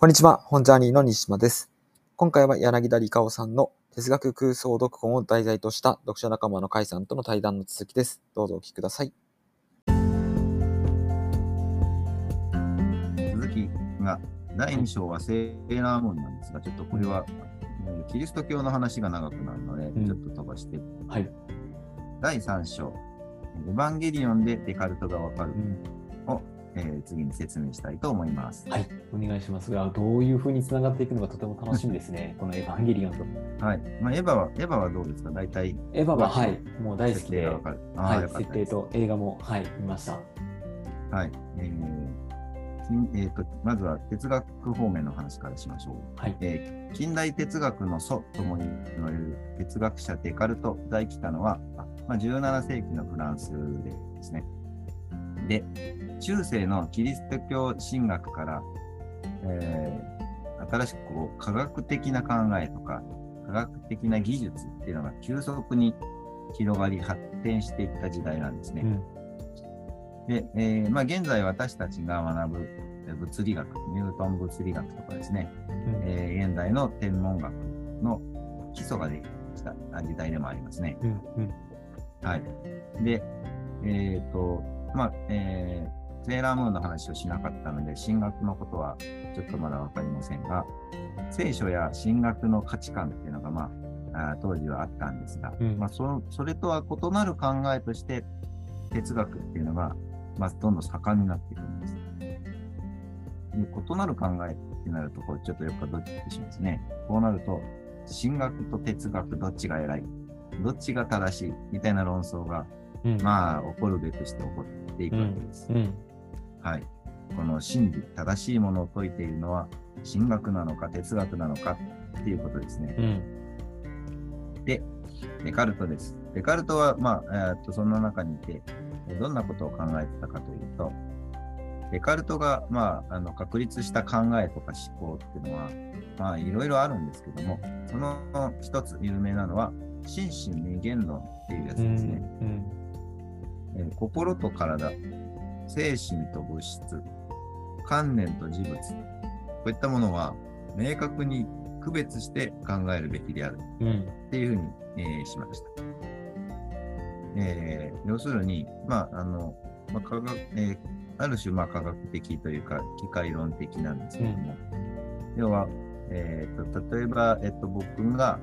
こんにちは、本ジャーニーの西島です。今回は柳田理香夫さんの哲学空想読本を題材とした読者仲間の甲斐さんとの対談の続きです。どうぞお聞きください。続きが第2章はセーラームーンなんですが、ちょっとこれは、えーキリスト教の話が長くなるので、んちょっと飛ばして、はい。第3章、エヴァンゲリオンでデカルトがわかるを、えー次に説明したいと思います。はい、お願いしますが、どういうふうにつながっていくのかとても楽しみですね、このエヴァンゲリオンと。はい。まあ、エヴァは、エヴァはどうですか？大体、エヴァは、はい、もう大好きで、はい、設定と映画も、はい、見ました。はい。えー近えーとまずは哲学方面の話からしましょう。はい、えー近代哲学の祖とも言われる哲学者デカルトが生きたのは、あまあ、17世紀のフランスでですね。で、中世のキリスト教神学から、えー新しくこう科学的な考えとか科学的な技術っていうのが急速に広がり発展していった時代なんですね。うん、で、えーまあ、現在私たちが学ぶえー物理学、ニュートン物理学とかですね、えー現代の天文学の基礎ができた時代でもありますね。うん、うん、はい。で、えっ、と、まあ、えーセーラームーンの話をしなかったので、神学のことはちょっとまだわかりませんが、聖書や神学の価値観っていうのが、まあ、あー当時はあったんですが、うん。まあそ、それとは異なる考えとして、哲学っていうのが、まあ、どんどん盛んになっていくんです。で異なる考えってなると、これちょっとやっぱどっちってしますね。こうなると、神学と哲学どっちが偉い？どっちが正しい？みたいな論争が、うん、まあ、起こるべくして起こっていくわけです。うん、はい。この真理、正しいものを説いているのは、神学なのか哲学なのかっていうことですね。うん、で、デカルトです。デカルトは、まあ、えーっとそんな中にいて、どんなことを考えてたかというと、デカルトが、まあ、あの確立した考えとか思考っていうのは、まあ、いろいろあるんですけども、その一つ有名なのは、心身二元論っていうやつうん、ですね。うん、えー心と体、精神と物質、観念と事物、こういったものは明確に区別して考えるべきである。うん、っていうふうに、えーしました。えー要するに、まあ、あの、まあ科学えーある種、まあ、科学的というか、機械論的なんですけども、要は、えーと、例えば、えっと、僕が、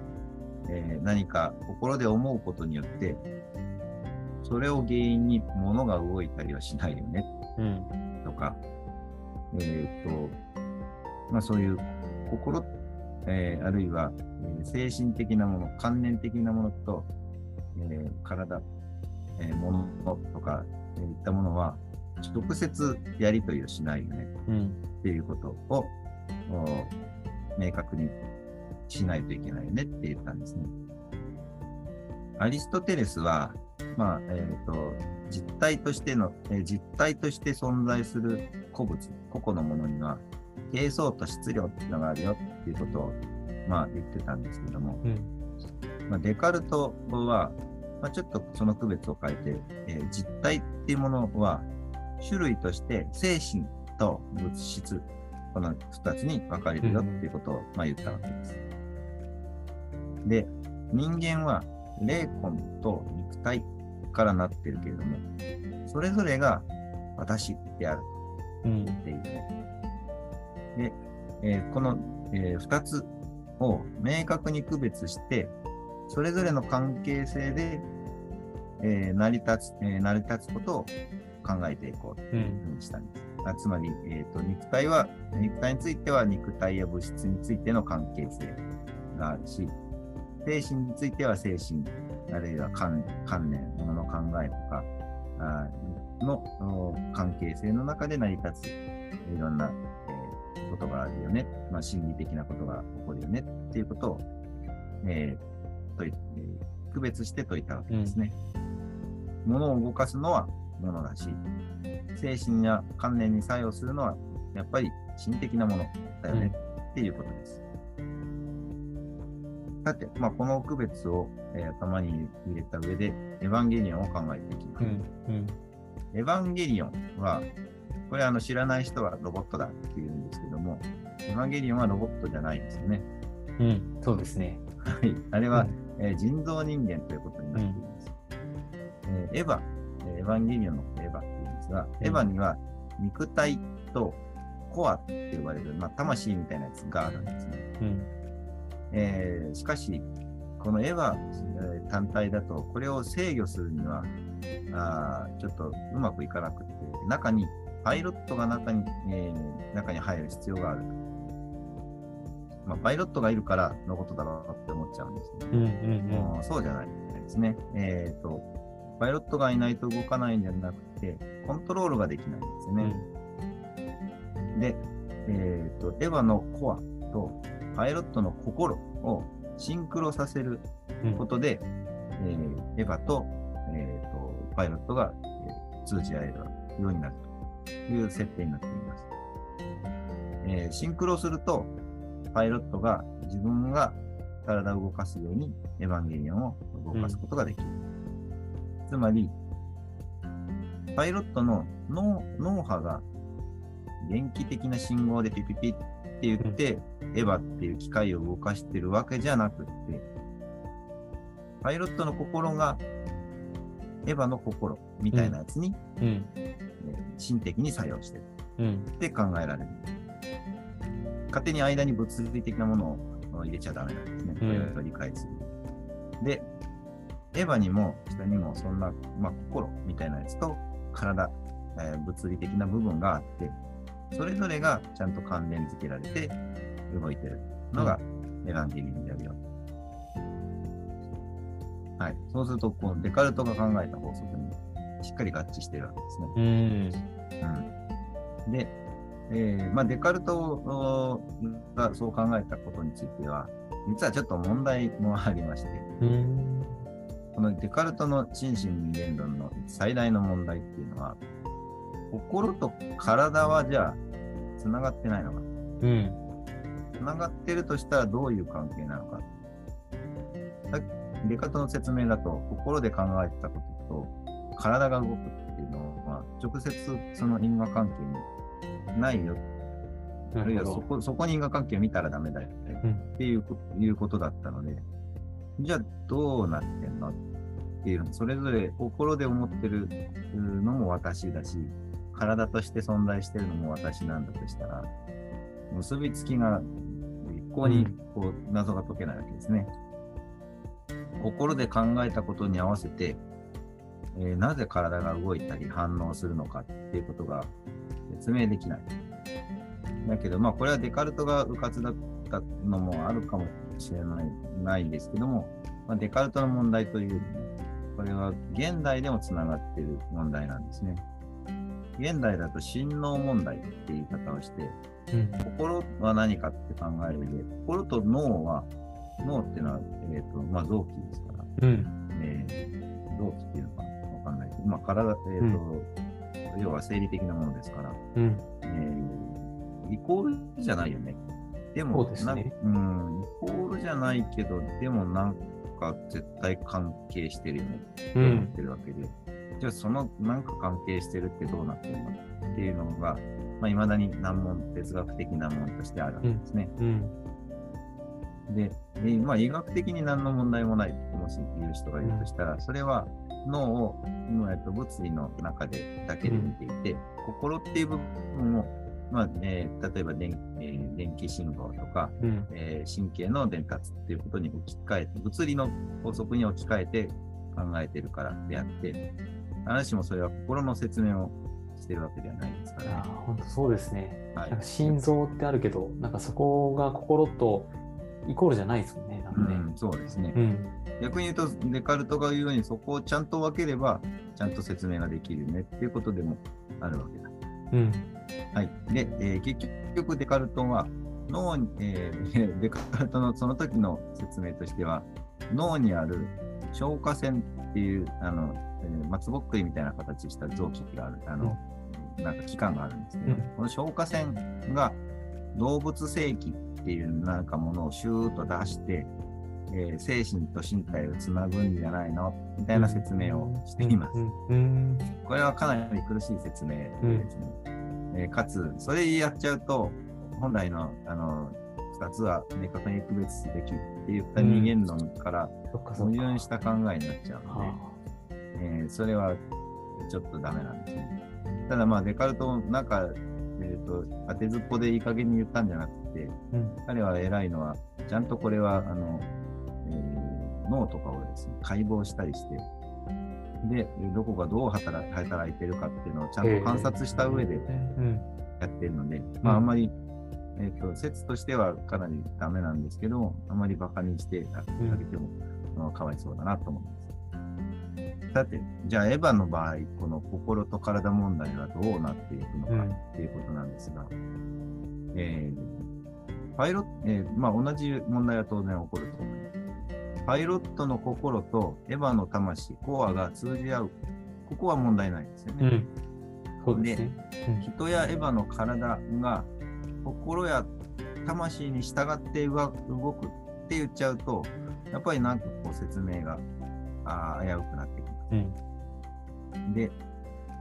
えー何か心で思うことによって、それを原因に物が動いたりはしないよね。うん、とか、えっ、と、まあそういう心、えーあるいは、え精神的なもの、観念的なものと、え体、えー物とか、えーいったものは、直接やり取りをしないよね。うん、っていうことを、明確にしないといけないよねって言ったんですね。アリストテレスは、まあ、えっ、と、実体としての、えー実体として存在する古物、個々のものには、形相と質量っていうのがあるよっていうことを、まあ、言ってたんですけども、うん、まあ、デカルトは、まあ、ちょっとその区別を変えて、えー実体っていうものは、種類として精神と物質、この二つに分かれるよっていうことを、まあ、言ったわけです。で、人間は霊魂と肉体からなってるけれども、それぞれが私であるうん、っていうね。で、えーこの、えー二つを明確に区別して、それぞれの関係性で、えー成り立つ、えー成り立つことを考えていこうとう、いうんふうにしたんです。あつまり、えーと、肉体は、肉体については肉体や物質についての関係性があるし、精神については精神、あるいは観観念、ものの考えとかあーのお関係性の中で成り立ついろんな、えーことがあるよね、まあ、心理的なことが起こるよね。っていうことを、えー問いえー区別して説いたわけですね。物を動かすのは物だし、精神や観念に作用するのはやっぱり心的なものだよね。っていうことです。さて、まあ、この区別を、えー頭に入れた上で、エヴァンゲリオンを考えていきます。うん、うん、エヴァンゲリオンは、これあの知らない人はロボットだって言うんですけども、エヴァンゲリオンはロボットじゃないですよね。うん、そうですね。はい。あれは、うんえー人造人間ということになっています。えーエヴァ、えーエヴァンゲリオンのエヴァっていうんですが、うんエヴァには肉体とコアって呼ばれる、まあ、魂みたいなやつがあるんですね。うん。えーしかし、このエヴァ、えー単体だと、これを制御するには、あーちょっとうまくいかなくて、中に、パイロットが中に、えー中に入る必要があると。まあ、パイロットがいるからのことだろうって思っちゃうんですけど、うんうんもうそうじゃないですね。えっ、と、パイロットがいないと動かないんじゃなくて、コントロールができないんですようん。ね。で、えっ、と、エヴァのコアとパイロットの心をシンクロさせるうんことで、えーエヴァと,、えーとパイロットが、えー通じ合えるようになるという設定になっています。えーシンクロすると、パイロットが自分が体を動かすようにエヴァンゲリオンを動かすことができる。つまり、パイロットの脳脳波が電気的な信号でピピピって言って、エヴァっていう機械を動かしてるわけじゃなくって、パイロットの心がエヴァの心みたいなやつに、心的に作用してるうん。って考えられる。勝手に間に物理的なものを入れちゃダメなんですね。うんパイロットを理解する。で、エヴァにも下にもそんな、まあ、心みたいなやつと体、えー物理的な部分があって、それぞれがちゃんと関連付けられて動いてるのがエヴァンゲリオンであるよ。はい。そうすると、こう、デカルトが考えた法則にしっかり合致してるわけですね。うん。うん、で、えーまあ、デカルトおがそう考えたことについては、実はちょっと問題もありまして、うん。このデカルトの心身二元論の最大の問題っていうのは、心と体はじゃあ、つながってないのか。うん。つながってるとしたらどういう関係なのか。さっきデカルトの説明だと、心で考えてたことと、体が動くっていうのは、直接その因果関係にないよあるい。はそこそこに因果関係を見たらダメだよ、うんっていうこいうことだったので、じゃあどうなってんのっていうの、それぞれ心で思ってるのも私だし、体として存在してるのも私なんだとしたら、結びつきが一向にこう謎が解けないわけですね。心で考えたことに合わせて、えーなぜ体が動いたり反応するのかっていうことが説明できない。だけど、まあ、これはデカルトが迂闊だったのもあるかもしれないないんですけども、まあ、デカルトの問題というこれは現代でもつながっている問題なんですね。現代だと心脳問題っていう言い方をして、うん。心は何かって考える上で、心と脳は、脳っていうのは、えーとまあ、臓器ですから、うん。えー臓器っていうのかなわかんないけど、まあ、体、えーと要は生理的なものですから、うん。えーイコールじゃないよね。でも、そうですねなうん、イコールじゃないけど、でもなんか絶対関係してるよねってう思っん。てるわけで、じゃあそのなんか関係してるってどうなってるのっていうのが、まあ、未だに難問、哲学的なものとしてあるわけですね。うん。で、でまあ、医学的に何の問題もない、もし言う人がいるとしたら、それは脳を、うんえっと物理の中でだけで見ていて、心っていう部分を、まあえー例えば電,、えー電気信号とか、うん。えー神経の伝達っていうことに置き換えて、物理の法則に置き換えて考えてるからであって、必ずしもそれは心の説明をしてるわけではないですから、本当そうですね。はいなんか心臓ってあるけど、なんかそこが心とイコールじゃないですもんね。なんかね。うん、そうですね。うん。逆に言うと、デカルトが言うように、そこをちゃんと分ければ、ちゃんと説明ができるねっていうことでもあるわけだ。うん。はい。で、えー結局、デカルトは、脳に、えー デカルトのその時の説明としては、脳にある消化腺っていう、あの、えー松ぼっくりみたいな形した臓器がある、あの、なんか器官があるんですけど、うん。この消化腺が動物性器っていうなんかものをシューッと出して、えー精神と身体をつなぐんじゃないのみたいな説明をしています。これはかなり苦しい説明ですね。えーかつ、それやっちゃうと、本来のあの2つは明確に区別すべきって言った二元論から。矛盾した考えになっちゃうので、はえーそれはちょっとダメなんですね。ただまあデカルトなんか、えー、と当てずっぽでいい加減に言ったんじゃなくて、あうん彼は偉いのは、ちゃんとこれはあの、えー脳とかをですね、解剖したりして、で、どこがどう働働いてるかっていうのをちゃんと観察した上でうん。やってるので、まああんまり、えっ、と、説としてはかなりダメなんですけど、あまりバカにしてあげても、あのかわいそうだなと思います。さて、じゃあエヴァの場合、この心と体問題はどうなっていくのかうんっていうことなんですが、えーパイロット、えーまあ同じ問題は当然起こると思います。パイロットの心とエヴァの魂、コアが通じ合う。ここは問題ないですよね。うん。そうですね。人やエヴァの体が心や魂に従って動動くって言っちゃうと、やっぱりなんかこう説明があー危うくなってきます。うん。で、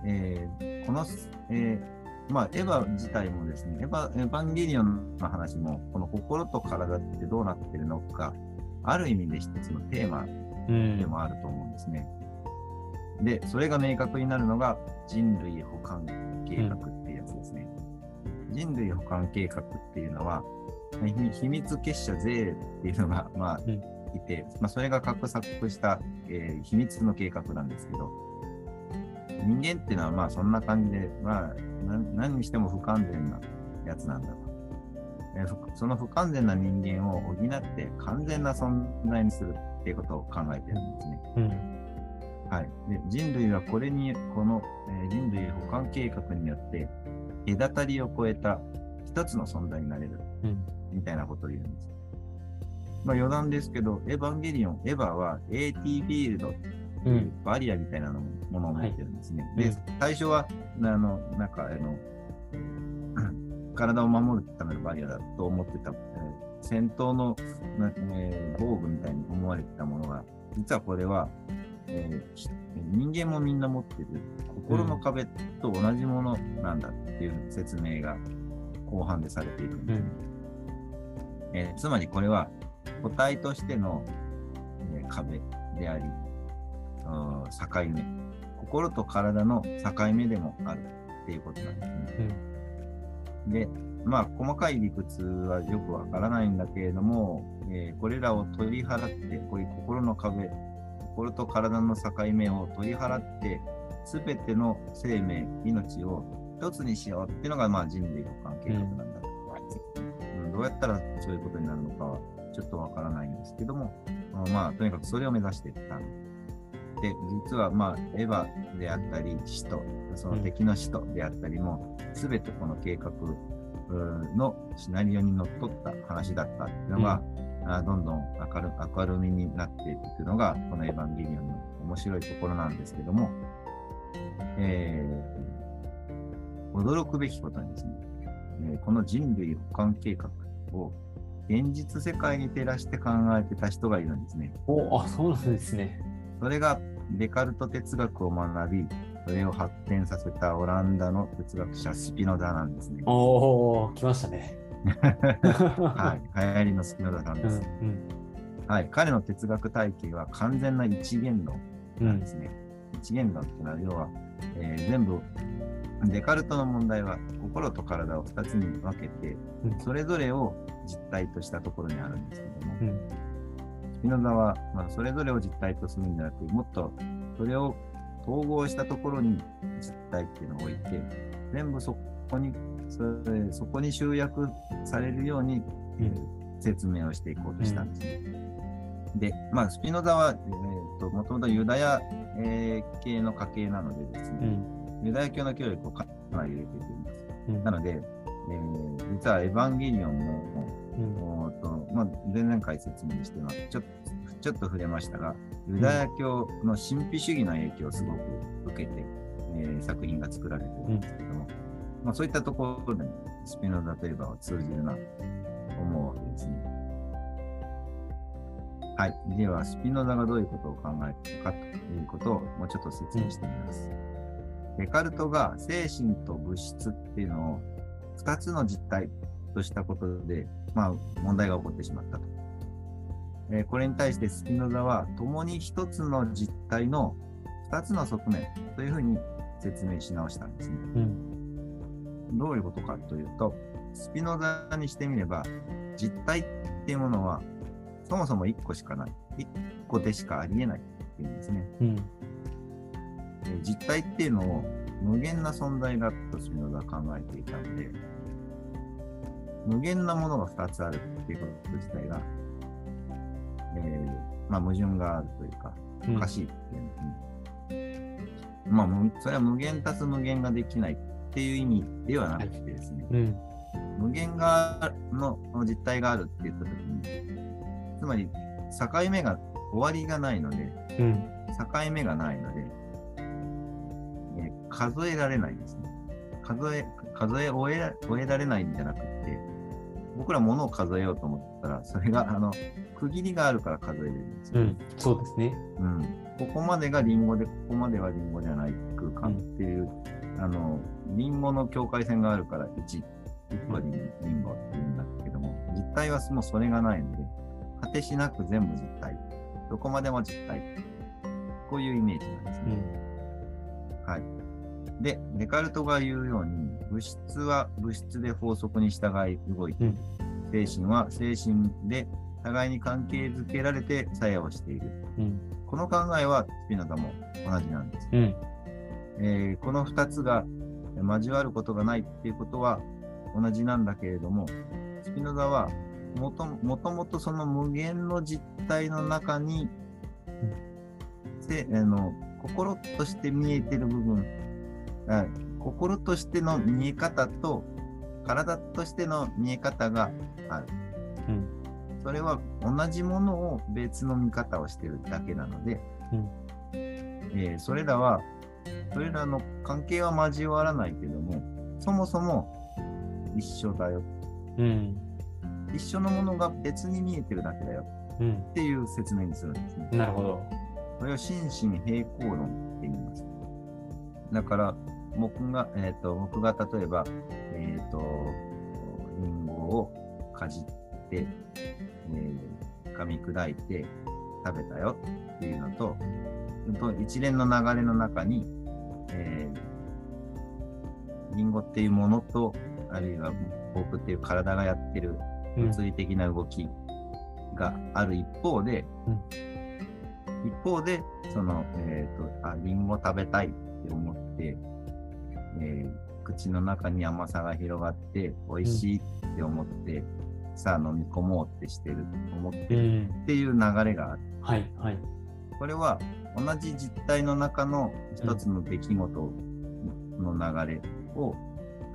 えーこの、えーまあ、エヴァ自体もですね、エヴァエヴァンゲリオンの話も、この心と体ってどうなってるのか、ある意味で一つのテーマうん。でもあると思うんですね。で、それが明確になるのが人類保管計画っ。人類保管計画っていうのは、ひ秘密結社税っていうのが、まあ、うんいて、まあ、それが画策した、えー秘密の計画なんですけど、人間っていうのはまあそんな感じで、まあ、な何にしても不完全なやつなんだと。えーふその不完全な人間を補って完全な存在にするっていうことを考えてるんですね。うん。はい、で人類はこれに、この、えー人類保管計画によって、隔たりを超えた一つの存在になれるうん。みたいなことを言うんです。まあ余談ですけど、エヴァンゲリオン、エヴァは AT フィールドってう。いうんバリアみたいなのものを持ってるんですね。でうん、最初は、あの、なんか、あの、体を守るためのバリアだと思ってた、えー戦闘の、なえー防具みたいに思われてたものが、実はこれは、えーひ人間もみんな持ってる心の壁と同じものなんだっていう説明が後半でされているんですね。えーつまりこれは個体としての、えー壁であり、うん境目、心と体の境目でもあるっていうことなんですね。で、まあ、細かい理屈はよくわからないんだけれども、えーこれらを取り払って、こういう心の壁、心と体の境目を取り払って、すべての生命、命を一つにしようっていうのが、まあ、人類保管計画なんだと、うんどうやったらそういうことになるのかはちょっとわからないんですけども、あまあ、とにかくそれを目指していった。で、実は、まあ、エヴァであったり、使徒、その敵の使徒であったりも、すべてこの計画のシナリオにのっとった話だったっていうのが、あどんどん明る明るみになっていくのが、このエヴァンゲリオンの面白いところなんですけども、えー驚くべきことにですね、えーこの人類保管計画を現実世界に照らして考えてた人がいるんですね。お、あ、そうなんですね。それがデカルト哲学を学び、それを発展させたオランダの哲学者スピノザなんですね。おー、来ましたね。はい、流行りのスピノザさんうんです。はい、彼の哲学体系は完全な一元論うん。うんなんですね。一元論っていうのは、要は、えー全部、デカルトの問題は心と体を2つに分けて、うんそれぞれを実体としたところにあるんですけども、うんスピノザは、まあ、それぞれを実体とするんじゃなく、もっとそれを統合したところに実体っていうのを置いて、全部そこに、それそこに集約されるように、えー説明をしていこうとしたんですね。で、まあ、スピノザは、えー、ともともとユダヤ、えー系の家系なのでですうね、ん。ユダヤ教の教育をかなり入れているんです。うん。なので、えー実はエヴァンゲリオンも、うん。とまあ、前々回説明してます。ちょっとちょっと触れましたが、ユダヤ教の神秘主義の影響をすごく受けて、えー作品が作られてるんですけども、まあ、そういったところでもスピノザといえば通じるなと思うわけですね。はい。では、スピノザがどういうことを考えているかということをもうちょっと説明してみます。デカルトが精神と物質っていうのを2つの実体、としたことで、まあ、問題が起こってしまったと。えーこれに対してスピノザは、共に一つの実体の二つの側面というふうに説明し直したんですね。うん。どういうことかというと、スピノザにしてみれば、実体っていうものは、そもそも一個しかない。一個でしかありえないっていうんですね。うん。えー実体っていうのを無限な存在だとスピノザは考えていたので、無限なものが2つあるっていうこと自体が、えーまあ、矛盾があるというか、うんおかしいっていうんですね。まあ、むそれは無限足す無限ができないっていう意味ではなくてですね、うん。無限がの実体があるって言ったときに、つまり境目が終わりがないので、うん。境目がないので、えー数えられないですね。数え、数え終えら終えられないんじゃなくて、僕ら物を数えようと思ったら、それが、あの、区切りがあるから数えれるんですよ。うん。そうですね。うん。ここまでがリンゴで、ここまではリンゴじゃない空間っていう、あの、リンゴの境界線があるから1、1個リンリンゴっていうんだけども、実体はもうそれがないので、果てしなく全部実体。どこまでも実体。こういうイメージなんですね。うん。はい。で、デカルトが言うように、物質は物質で法則に従い動いている、精神は精神で互いに関係づけられて作用している。うん。この考えはスピノザも同じなんです。うん。えーこの2つが交わることがないっていうことは同じなんだけれども、スピノザはもともとその無限の実体の中に、せあの心として見えてる部分あ、心としての見え方と体としての見え方がある。うん。それは同じものを別の見方をしてるだけなので、うんえーそれらは、それらの関係は交わらないけども、そもそも一緒だよ。うん。一緒のものが別に見えてるだけだようん。っていう説明にするんですね。なるほど。これを心身平行論って言います。だから、僕が、えっ、と、僕が例えば、えっ、と、リンゴをかじって、えー噛み砕いて食べたよっていうのと一連の流れの中に、えーリンゴっていうものと、あるいは僕っていう体がやってるうん。物理的な動きがある一方で、うん一方で、その、えっ、と、あ、リンゴ食べたいって思って、えー口の中に甘さが広がって、美味しいって思って、さあ飲み込もうってしてる、思って。っていう流れがある。はい。はい。これは同じ実体の中の一つの出来事の流れを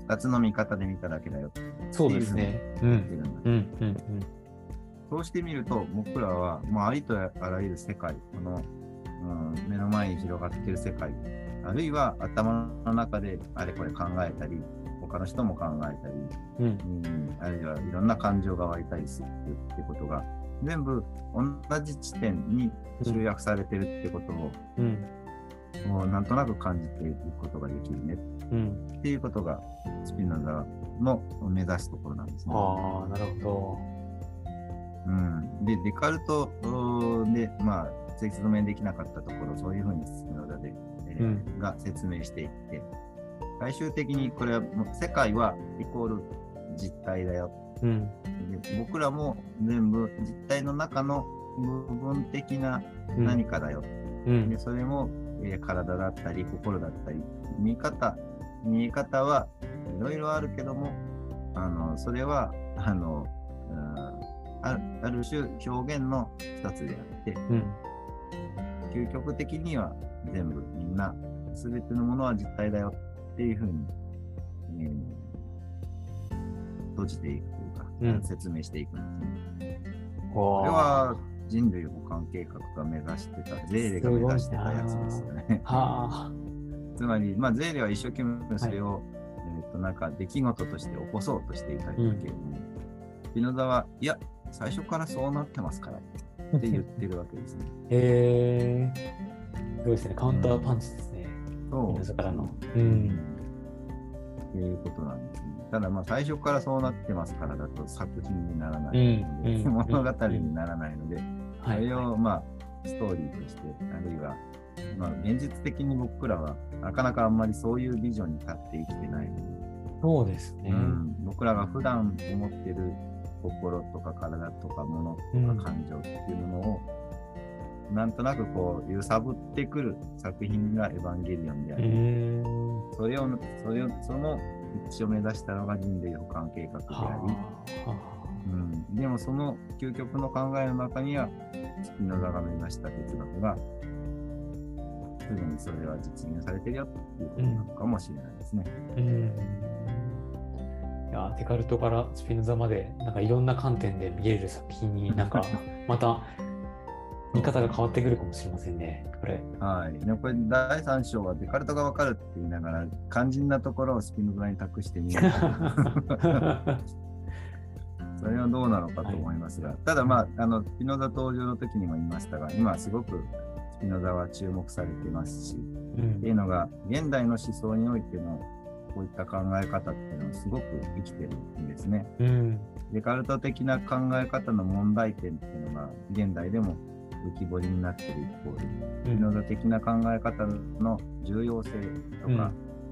二つの見方で見ただけだよってそうですね。うん。うん。うん。そうしてみると、僕らは、まあ、ありとあらゆる世界、この、うん、目の前に広がっている世界、あるいは頭の中であれこれ考えたり、他の人も考えたり、うん。うん、あるいはいろんな感情が湧いたりするってことが、全部同じ地点に集約されてるってことを、うん。もうなんとなく感じていくことができるねうん。っていうことが、スピノザの目指すところなんですね。ああ、なるほうん、で、デカルトで、まあ、説明できなかったところ、そういうふうにスピノザで、えーうんが説明していって、最終的にこれはもう世界はイコール実体だよ。ど。うん。で僕らも全部実体の中の部分的なうん何かだよ。うんで。それも、えー体だったり心だったり、見方、見え方はいろいろあるけども、あの、それは、あの、うんあるある種表現の一つであって、うん。究極的には全部みんな、すべてのものは実体だよっていうふうに、えー閉じていく説明していくんですね。ここれは人類保管計画が目指してた、ゼーレが目指してたやつですよね。はあ。つまり、まあ、ゼーレは一生懸命それを、えっ、と、なんか出来事として起こそうとしていたんだけれども、スピノザは、いや、最初からそうなってますからって言ってるわけですね。へえ。すごいですね。カウンターパンチですね。そう。皆さんからの。ううんん。っていうことなんですね。ただまあ最初からそうなってますからだと作品にならないので、うんうん物語にならないので、そはい。れをまあストーリーとして、あるいは、まあ、現実的に僕らはなかなかあんまりそういうビジョンに立って生きてないので、そうですね。うん、僕らが普段思ってる心とか体とか物うん。とか感情っていうものを、なんとなくこう揺さぶってくる作品がエヴァンゲリオンであうり、ん。それを、それを、その一致を目指したのが人類保管計画であり、はうん、でもその究極の考えの中には、スピノザが目指した哲学が、すでにそれは実現されてるよっていうことなのかもしれないですね。あ。うん。いや、デカルトからスピノザまで、なんかいろんな観点で見れる作品になんか、また見方が変わってくるかもしれませんね。これ。はい。でもこれ第3章はデカルトがわかるって言いながら、肝心なところをスピノザに託してみる。それはどうなのかと思いますが、ただまあ、あの、スピノザ登場の時にも言いましたが、今すごくスピノザは注目されてますし、うんっていうのが、現代の思想においてのこういった考え方っていうのはすごく生きてるんですね。うん。デカルト的な考え方の問題点っていうのが現代でも浮き彫りになっている一方で、うんスピノザ的な考え方の重要性とか、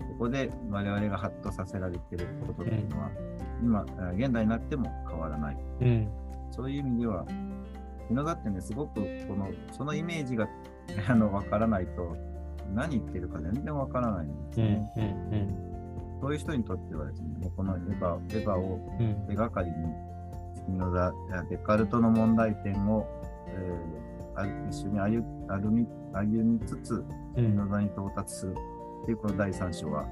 ここで我々がハッとさせられていることっていうのは、今、あ現代になっても変わらない。うん。そういう意味では、スピノザってね、すごくこの、そのイメージが あの分からないと、何言ってるか全然分からないんですうん。ね。うん。そういう人にとってはですね、もうこのエヴァエヴァをうん。手がかりに、スピノザやデカルトの問題点を、えーあ一緒に歩歩み歩みつつ、うスピん。ノザに到達するっていうこの第3章は、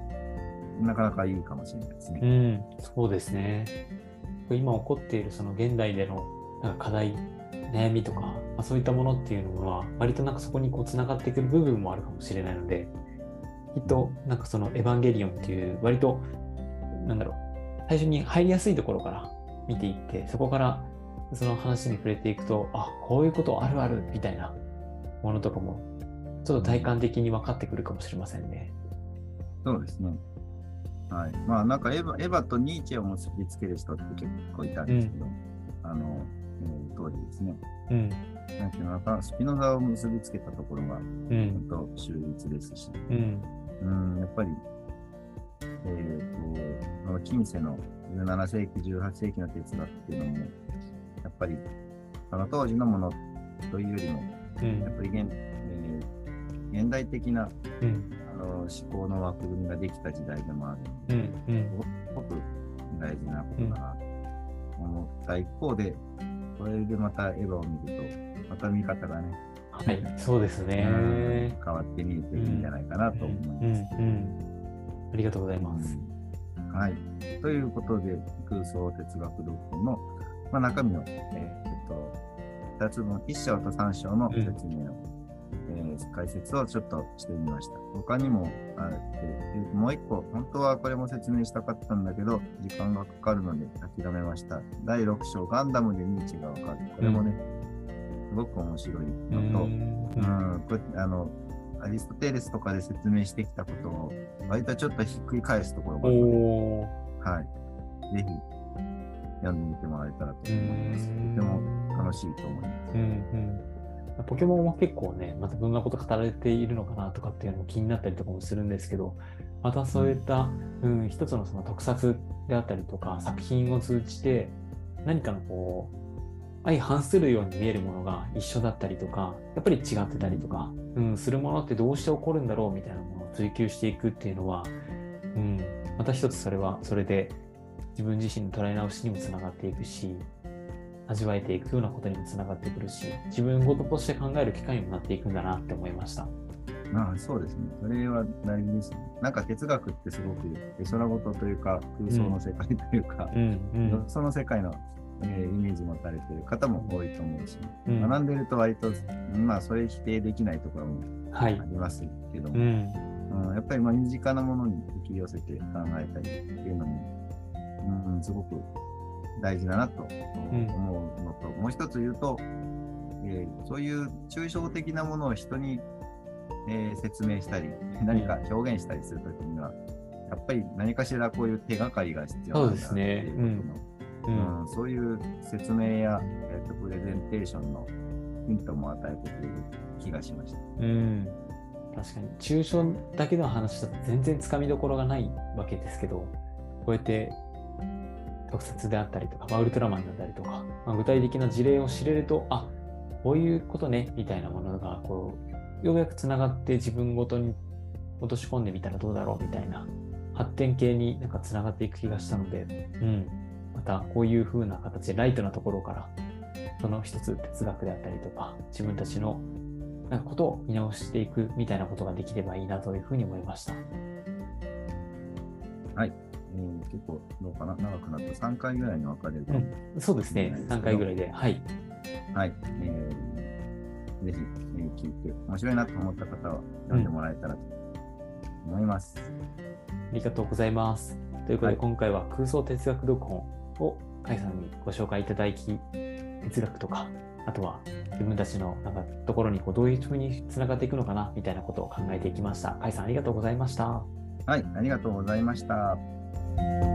なかなかいいかもしれないですね。うん、そうですね。今起こっているその現代でのなんか課題、悩みとか、まあ、そういったものっていうのは、割となんかそこにこうつながってくる部分もあるかもしれないので、きっとなんかそのエヴァンゲリオンっていう、割と、なんだろう、最初に入りやすいところから見ていって、そこからその話に触れていくと、あ、こういうことあるあるみたいなものとかも、ちょっと体感的に分かってくるかもしれませんね。そうですね。はい。まあなんかエヴァエヴァとニーチェを結びつける人って結構いたんですけど、あの、えー、通りですね。うん、なんていうのか、スピノザを結びつけたところがうん、本当秀逸ですし、うん、うん、やっぱり、えー、と、近世の17世紀、18世紀の哲学っていうのも、やっぱり、その当時のものというよりも、うんやっぱり現,、えー現代的なうん、あの思考の枠組みができた時代でもあるので。すごく大事なことだなと思った一方で、これでまたエヴァを見ると、また見方がね、はい、そうですね。変わって見えていいんじゃないかなと思います。ありがとうございます。うんはい。ということで、空想哲学読本の、まあ、中身の、えーっと、2つの1章と3章の説明を、えー解説をちょっとしてみました。他にもあって、えーもう1個、本当はこれも説明したかったんだけど、時間がかかるので諦めました。第6章、ガンダムでニーチェがわかる。これもね、すごく面白いのと、うんうん、これあの、アリストテレスとかで説明してきたことを、割とちょっとひっくり返すところがあるので、はい。ぜひ、読んでみてもらえたらと思います。とうんても楽しいと思います。うんうんポケモンも結構ね、またどんなこと語られているのかなとかっていうのも気になったりとかもするんですけど、またそういった、うん、一つのその特撮であったりとか作品を通じて何かのこう相反するように見えるものが一緒だったりとか、やっぱり違ってたりとか、うん、するものってどうして起こるんだろうみたいなものを追求していくっていうのは、うん、また一つそれはそれで自分自身の捉え直しにもつながっていくし、味わえていくようなことにもつながってくるし、自分ごととして考える機会にもなっていくんだなって思いました。ああそうですね。それは大事ですね。なんか哲学ってすごく絵空事というか空想の世界というか、うんうんその世界の、えーイメージ持たれている方も多いと思うし、うん学んでると割と、まあそれ否定できないところもはいあ。りますけども、うん。うんやっぱりまあ身近なものに引き寄せて考えたりっていうのも、うん、すごく大事だなとん。思うのと、もう一つ言うと、えーそういう抽象的なものを人に、えー説明したり、何か表現したりするときには、やっぱり何かしらこういう手がかりが必要なんだですねっていうことのうん。うん、そういう説明や、えっとプレゼンテーションのヒントも与えてくれる気がしました。うん、確かに。抽象だけの話だと全然つかみどころがないわけですけどこうやって特撮であったりとか、まあ、ウルトラマンだったりとか、まあ、具体的な事例を知れるとあこういうことねみたいなものがこうようやくつながって自分ごとに落とし込んでみたらどうだろうみたいな発展系になんかつながっていく気がしたので、うん、またこういう風な形でライトなところからその一つ哲学であったりとか自分たちのなんかことを見直していくみたいなことができればいいなというふうに思いました。えー結構どうかな？長くなった3回ぐらいに分かれると、うんそうですね、3回ぐらいで。はい。はい、えーぜひ、えー聞いて面白いなと思った方は読んでもらえたらと思います。ありがとうございます。ということで、はい今回は空想哲学読本を甲斐さんにご紹介いただき、哲学とか、あとは自分たちのなんかところにこうどういうふうにつながっていくのかなみたいなことを考えていきました。甲斐さんありがとうございました。はい、ありがとうございました。thank you